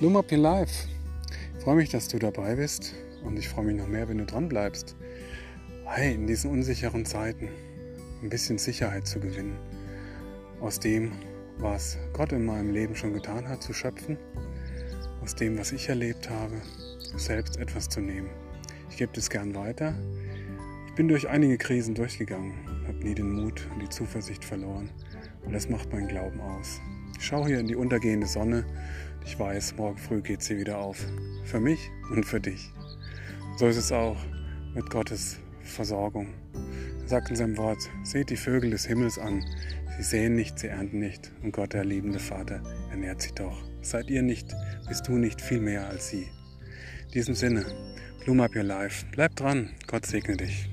Bloom Up Your Life. Ich freue mich, dass du dabei bist und ich freue mich noch mehr, wenn du dran bleibst. Hey, in diesen unsicheren Zeiten ein bisschen Sicherheit zu gewinnen. Aus dem, was Gott in meinem Leben schon getan hat, zu schöpfen. Aus dem, was ich erlebt habe, selbst etwas zu nehmen. Ich gebe das gern weiter. Ich bin durch einige Krisen durchgegangen, habe nie den Mut und die Zuversicht verloren. Und das macht meinen Glauben aus. Ich schaue hier in die untergehende Sonne ich weiß, morgen früh geht sie wieder auf. Für mich und für dich. So ist es auch mit Gottes Versorgung. Er sagt in seinem Wort, seht die Vögel des Himmels an. Sie sehen nicht, sie ernten nicht. Und Gott, der liebende Vater, ernährt sie doch. Seid ihr nicht, bist du nicht viel mehr als sie. In diesem Sinne, bloom up your life. Bleib dran. Gott segne dich.